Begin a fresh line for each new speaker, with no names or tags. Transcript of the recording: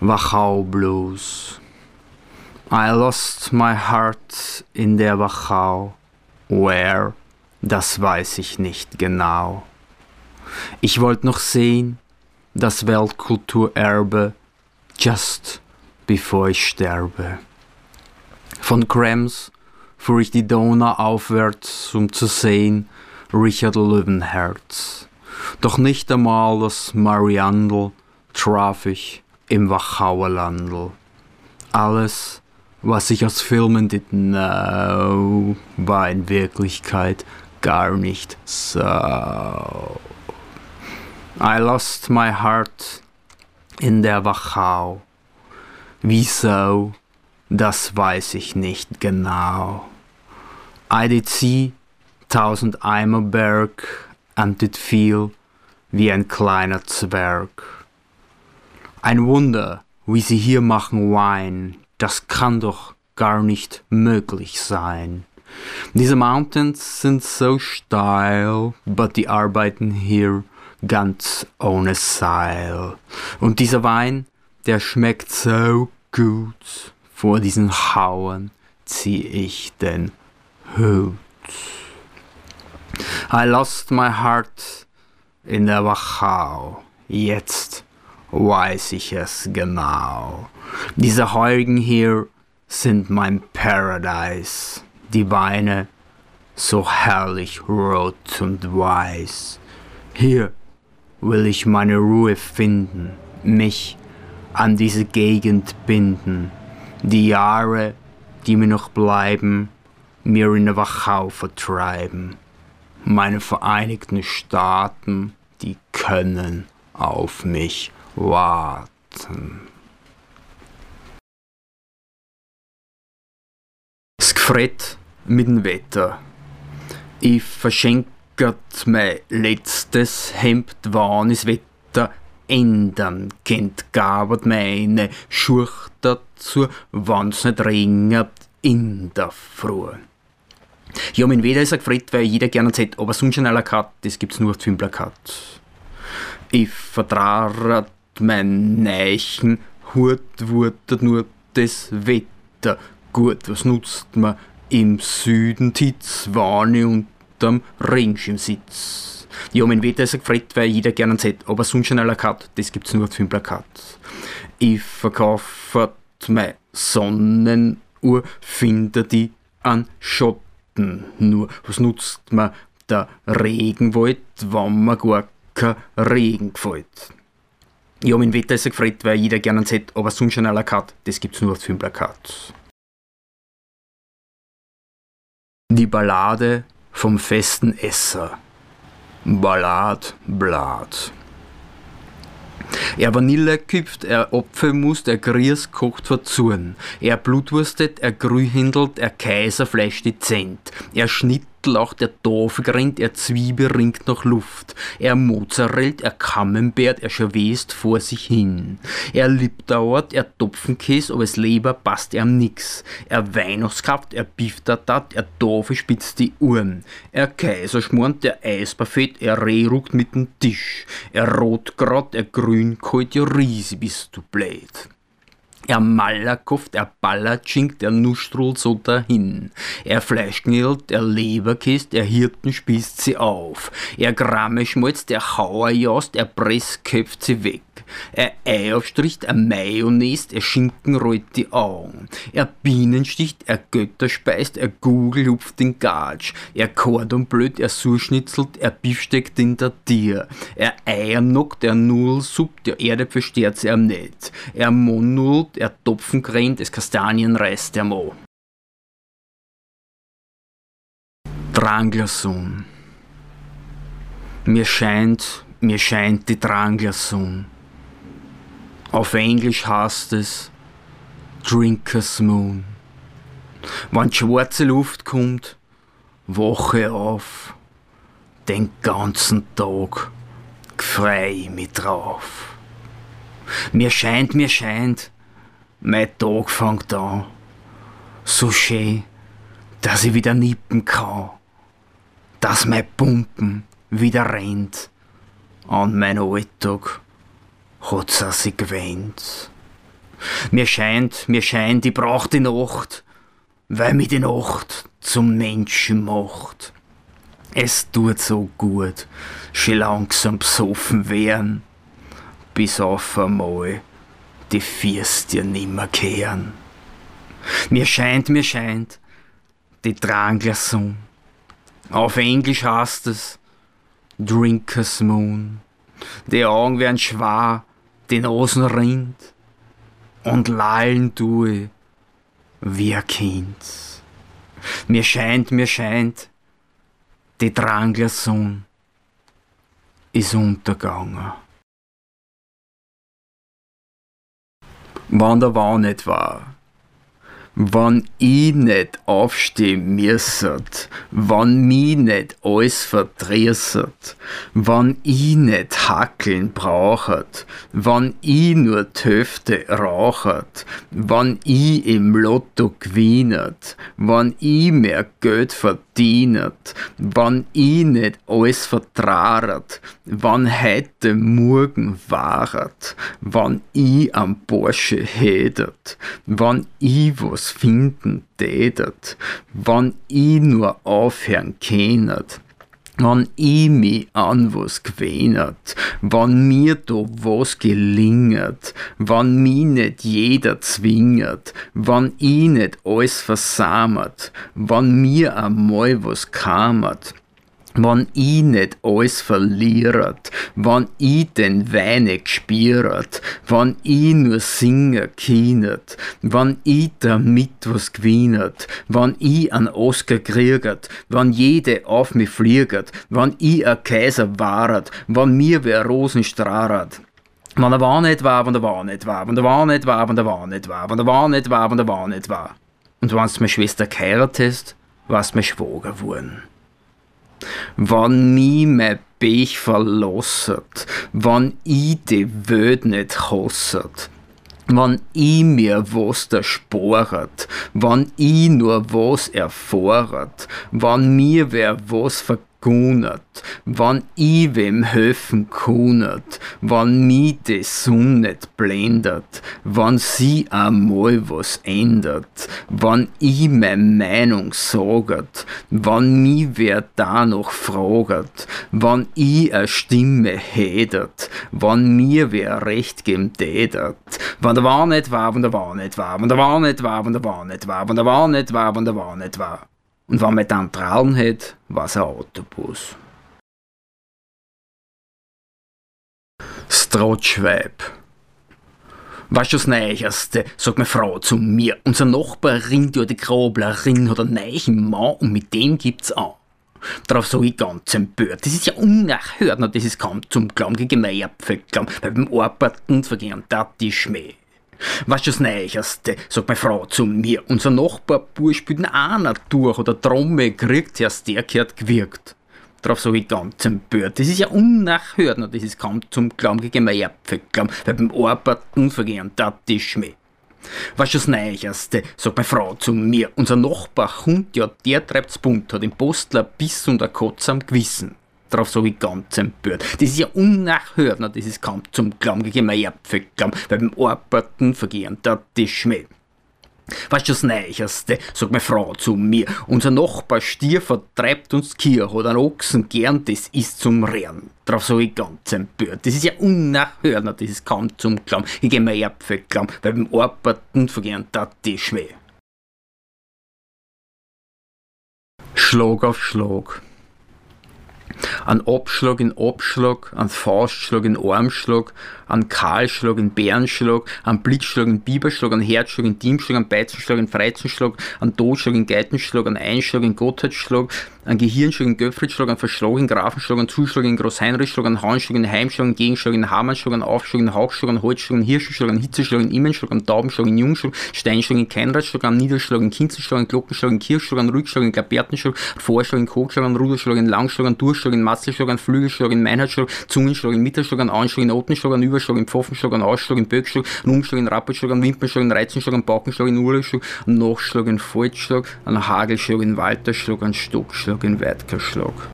Wachau Blues. I lost my heart in der Wachau. Where? Das weiß ich nicht genau. Ich wollte noch sehen, das Weltkulturerbe, just bevor ich sterbe. Von Krems fuhr ich die Donau aufwärts, um zu sehen Richard Löwenherz. Doch nicht einmal das Mariandel traf ich im Wachauer Landl. Alles, was ich aus Filmen did know, war in Wirklichkeit gar nicht so. I lost my heart in der Wachau. Wieso, das weiß ich nicht genau. I did see tausend Eimer Berg and did feel wie ein kleiner Zwerg. Ein Wunder, wie sie hier machen Wein, das kann doch gar nicht möglich sein. Diese Mountains sind so steil, but die arbeiten hier ganz ohne Seil. Und dieser Wein, der schmeckt so gut, vor diesen Hauen zieh ich den Hut. I lost my heart in der Wachau. Jetzt weiß ich es genau. Diese Heurigen hier sind mein Paradise. Die Beine so herrlich rot und weiß. Hier will ich meine Ruhe finden, mich an diese Gegend binden, die Jahre, die mir noch bleiben, mir in der Wachau vertreiben. Meine Vereinigten Staaten, die können auf mich warten. Es gefreut mit dem Wetter. Ich verschenke mein letztes Hemd, wann das Wetter ändern kennt, gabert meine Schurch dazu, wann's nicht regnet in der Früh. Ja, mein Wetter ist gefreut, weil jeder gerne sagt, aber sonst ein Kat, das gibt's nur auf dem Plakat. Ich vertrage mein Neichen Hut wurde nur das Wetter. Gut, was nutzt man im Süden Titzwane unterm Regenschirmsitz? Ja, mein Wetter ist gefreut, weil jeder gerne sagt, aber sonst ein Plakat, das gibt's nur auf dem Plakat. Ich verkaufe meine Sonnenuhr, finde die an Schotten. Nur, was nutzt man der Regenwald, wenn man gar kein Regen gefällt? Ja, mein Wetter ist gefreut, weil jeder gerne hat, aber sonst schon la carte, das gibt's nur auf dem Plakat. Die Ballade vom festen Esser. Ballad, Blatt. Er Vanille küpft, er Apfelmus, er Grieß kocht verzurn. Er blutwurstet, er grühindelt, er Kaiser fleisch dezent. Er schnitt auch der Dorf grinnt, er Zwiebel nach Luft. Er Mozzarellt, er Camembert, er schwest vor sich hin. Er Lipdauert, er Topfenkäse, aber es Leber passt ihm nix. Er Weihnachtskaft, er Biftatat, er Dorfe spitzt die Uhren. Er Kaiserschmornt, er Eisbuffet, er Rehruckt mit dem Tisch. Er Rotgrot, er Grünkohl, ja Riese bist du blöd. Er Malakoff, er Ballatschink, der Nustrul so dahin. Er Fleischknillt, er Leberkist, er Hirten spießt sie auf. Er der Hauerjast, er Press köpft sie weg. Er Eiaufstrich, er Mayonnaise, er Schinken rollt die Augen. Er Bienensticht, er Götter speist, er Gugel hupft den Gatsch. Er Kordonblöd, er Surschnitzelt, er Biefsteckt in der Tier. Er Eier knockt, er Nudelsupp, der Erde versteht sie am nicht. Er Monult, er Topfencreme, das Kastanienreis, der Mo. Dranglersohn. Mir scheint, mir scheint die Dranglersohn. Auf Englisch heißt es Drinker's Moon. Wenn schwarze Luft kommt, wache auf, den ganzen Tag frei ich mich drauf. Mir scheint, mir scheint, mein Tag fängt an, so schön, dass ich wieder nippen kann, dass mein Pumpen wieder rennt an mein Alltag hat sie sich gewöhnt. Mir scheint, mir scheint, ich brauch die Nacht, weil mir die Nacht zum Menschen macht. Es tut so gut, schon langsam besoffen werden, bis auf einmal die Fürst dir nimmer kehren. Mir scheint, mir scheint, die Dranglerson. Auf Englisch heißt es Drinker's Moon. Die Augen werden schwer, die Nasen rinnt und lallen tue wie ein Kind. Mir scheint, mir scheint, die Dranglerson ist untergegangen. Wann der war nicht war, Wann ich nicht aufstehen müsset, wann mi nicht alles verdresset, wann ich nicht hackeln brauchet, wann ich nur Töfte rauchet, wann ich im Lotto gewinnet, wann ich mehr Geld verdienet, wann ich alles vertraret, wann heute morgen waret, wann ich am Porsche hädet, wann ich was finden tätet, wann ich nur aufhören kennet, wann ich mich an was gewähnet, wann mir da was gelinget, wann mich nicht jeder zwinget, wann ich nicht alles versammert, wann mir einmal was kamet, wann ich nicht alles verliert, wann ich den Weine gespiert, wann ich nur singen kienet, wann ich damit was gewinnet, wann ich an Oscar krieget, wann jede auf mich flieget, wann ich ein Kaiser waret, wann mir wer Rosen strahret. Wann er war nicht war, wann er war nicht war, wann er war nicht war, wann er war nicht war, wann er war nicht war, wann er war nicht war. Und wann's meine Schwester geheiratet, war's mein Schwager geworden wann mi mein Bech verlosset, wann i de Welt nicht hasset, wann i mir was der sporet, wann i nur was erforet, wann mir wer was ver gunet, wann i wem helfen kunet, wann mi de Sonne net blendet, wann sie einmal was ändert, wann i me Meinung saget, wann mi wer da noch fraget, wann i a Stimme hädet, wann mir wer recht gem tätet, wann der war net war, wann der war net war, wann der war net war, wann der war net war, wann der war net war, wann der war net war. Und wenn man dann Traum hat, war es ein Autobus. Strohschweib. Was das Neueste, sagt meine Frau zu mir. Unser Nachbar ringt ja die Groblerin oder neichen Mann und mit dem gibt's an. Darauf sag ich ganz empört. Das ist ja unerhört, das ist kaum zum Glauben gegen Apfelklamm, weil beim Arbeiten vergehen das die Schmäh. Was das Neueste, sagt meine Frau zu mir. Unser Nachbar Bursch spielt einer durch oder Trommel kriegt, erst der gehört gewirkt. Darauf sage ich ganz empört. Das ist ja unnachhört, das ist kaum zum Glauben gegen mein Erbverklamm, weil beim Arbeiten vergehen das die Schmäh. Was das Neueste, sagt meine Frau zu mir. Unser Nachbar Hund, ja, der treibt's bunt, hat im Postler Biss und ein Kotz am Gewissen darauf so wie ganz empört. Das ist ja unnachhört, das ist kaum zum Glauben gegeben, ein Erbverklamm, weil beim Arbeiten vergehen da die Schmäh. Was ist das Neueste, sagt meine Frau zu mir. Unser Nachbar Stier vertreibt uns Kier, hat einen Ochsen gern, das ist zum Rehren. Darauf so ich ganz empört. Das ist ja unnachhört, das ist kaum zum Glauben. Ich geh mir Erbverklamm, weil beim Arbeiten vergehen da die Schmäh. Schlag auf Schlag an Abschlag in Abschlag, an Faustschlag in Armschlag, an Kahlschlag in Bärenschlag, an Blitzschlag in Biberschlag, an Herzschlag in Diemschlag, an Beizenschlag in Freizenschlag, an Totschlag in Geitenschlag, an Einschlag in Gotthardschlag, an Gehirnschlag in Göffritschlag, an Verschlag in Grafenschlag, an Zuschlag in Großheinrichschlag, an Haunschlag in Heimschlag, an Gegenschlag in Hammerschlag, an Aufschlag in Hauchschlag, an Holzschlag, an Hirschenschlag, an Hitzeschlag in Immenschlag, an Taubenschlag in Jungschlag, Steinschlag in Keinradschlag, an Niederschlag in Kinzenschlag, an Glockenschlag in Kirchschlag, an Rückschlag in Klapertenschlag, Vorschlag in Kochschlag, an Ruderschlag in Langschlag, an Durchschlag in Masselschlag, an Flügelschlag in Meinheitsschlag, Zungenschlag in Mittelschlag, an Anschlag in Otenschlag, an Überschlag in Pfoffenschlag, an Ausschlag in Böckschlag, an Umschlag in Rappelschlag, an Wimpernschlag, an Reizenschlag, an Baukenschlag in Urlschlag, an Nachschlag in Faltschlag, an Hagelschlag in Walterschlag, an Stockschlag in Weitkerschlag.